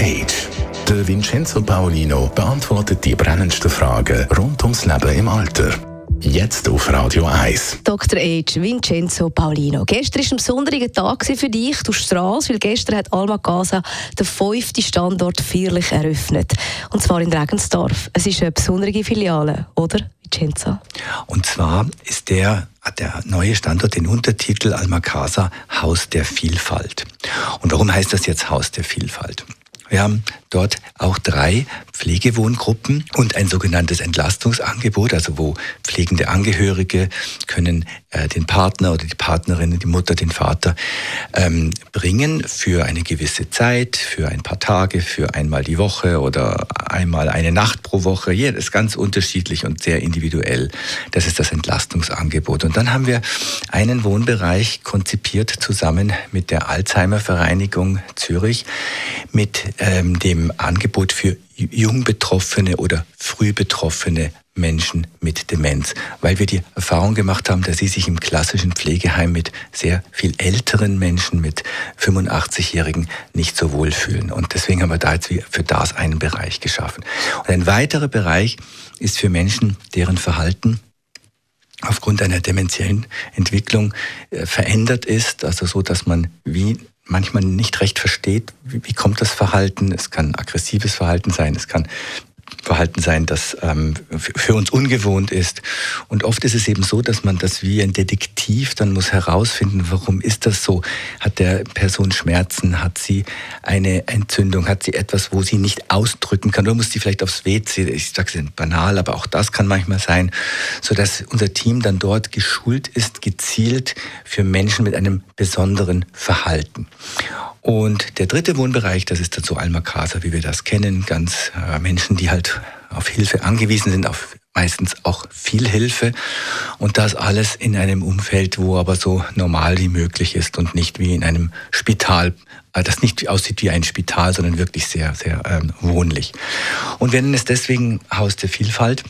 Age. Der Vincenzo Paolino beantwortet die brennendsten Fragen rund ums Leben im Alter. Jetzt auf Radio 1. Dr. H. Vincenzo Paulino. Gestern war ein besonderer Tag für dich. Du strahlst, weil gestern hat Alma Casa den fünften Standort feierlich eröffnet. Und zwar in Regensdorf. Es ist eine besondere Filiale, oder, Vincenzo? Und zwar ist der, hat der neue Standort den Untertitel Alma Casa Haus der Vielfalt. Und warum heißt das jetzt Haus der Vielfalt? Wir haben dort auch drei Pflegewohngruppen und ein sogenanntes Entlastungsangebot, also wo pflegende Angehörige können äh, den Partner oder die Partnerin, die Mutter, den Vater ähm, bringen für eine gewisse Zeit, für ein paar Tage, für einmal die Woche oder einmal eine Nacht pro Woche. Hier ist ganz unterschiedlich und sehr individuell. Das ist das Entlastungsangebot. Und dann haben wir einen Wohnbereich konzipiert zusammen mit der Alzheimer Vereinigung Zürich mit ähm, dem Angebot für jung Betroffene oder früh Betroffene Menschen mit Demenz, weil wir die Erfahrung gemacht haben, dass sie sich im klassischen Pflegeheim mit sehr viel älteren Menschen, mit 85-Jährigen nicht so wohl fühlen. Und deswegen haben wir da jetzt für das einen Bereich geschaffen. Und ein weiterer Bereich ist für Menschen, deren Verhalten aufgrund einer dementiellen Entwicklung äh, verändert ist, also so, dass man wie manchmal nicht recht versteht, wie, wie kommt das Verhalten. Es kann aggressives Verhalten sein, es kann Verhalten sein, das ähm, für uns ungewohnt ist. Und oft ist es eben so, dass man das wie ein Detektiv dann muss herausfinden, warum ist das so? Hat der Person Schmerzen? Hat sie eine Entzündung? Hat sie etwas, wo sie nicht ausdrücken kann? Oder muss sie vielleicht aufs WC? Ich sage es banal, aber auch das kann manchmal sein, sodass unser Team dann dort geschult ist, gezielt für Menschen mit einem besonderen Verhalten. Und der dritte Wohnbereich, das ist so Alma Casa, wie wir das kennen, ganz äh, Menschen, die halt auf Hilfe angewiesen sind, auf meistens auch viel Hilfe und das alles in einem Umfeld, wo aber so normal wie möglich ist und nicht wie in einem Spital, äh, das nicht aussieht wie ein Spital, sondern wirklich sehr, sehr ähm, wohnlich. Und wir nennen es deswegen Haus der Vielfalt,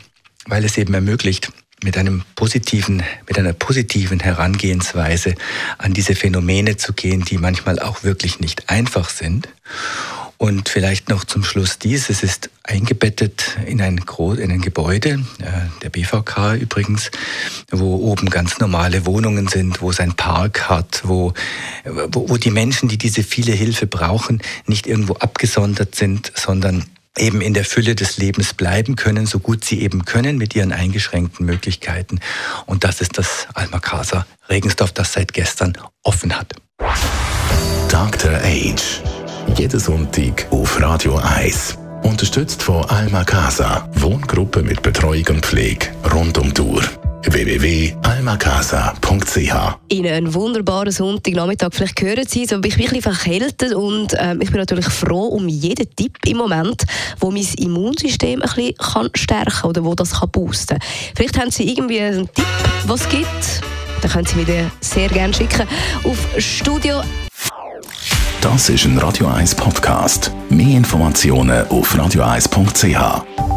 weil es eben ermöglicht, mit einem positiven, mit einer positiven Herangehensweise an diese Phänomene zu gehen, die manchmal auch wirklich nicht einfach sind. Und vielleicht noch zum Schluss dies, es ist eingebettet in ein, in ein Gebäude, äh, der BVK übrigens, wo oben ganz normale Wohnungen sind, wo es ein Park hat, wo, wo, wo die Menschen, die diese viele Hilfe brauchen, nicht irgendwo abgesondert sind, sondern eben in der Fülle des Lebens bleiben können, so gut sie eben können mit ihren eingeschränkten Möglichkeiten. Und das ist das Alma Casa Regensdorf, das seit gestern offen hat. Dr. Age. Jeden Sonntag auf Radio 1. Unterstützt von Alma Casa. Wohngruppe mit Betreuung und Pflege rund um die Uhr www.almacasa.ch Ihnen einen wunderbaren Sonntagnachmittag. Vielleicht hören Sie es, aber ich bin ein bisschen verkältet und äh, ich bin natürlich froh um jeden Tipp im Moment, wo mein Immunsystem ein bisschen kann stärken kann oder wo das kann boosten kann. Vielleicht haben Sie irgendwie einen Tipp, was es gibt. Dann können Sie mir den sehr gerne schicken auf Studio. Das ist ein Radio 1 Podcast. Mehr Informationen auf radio1.ch.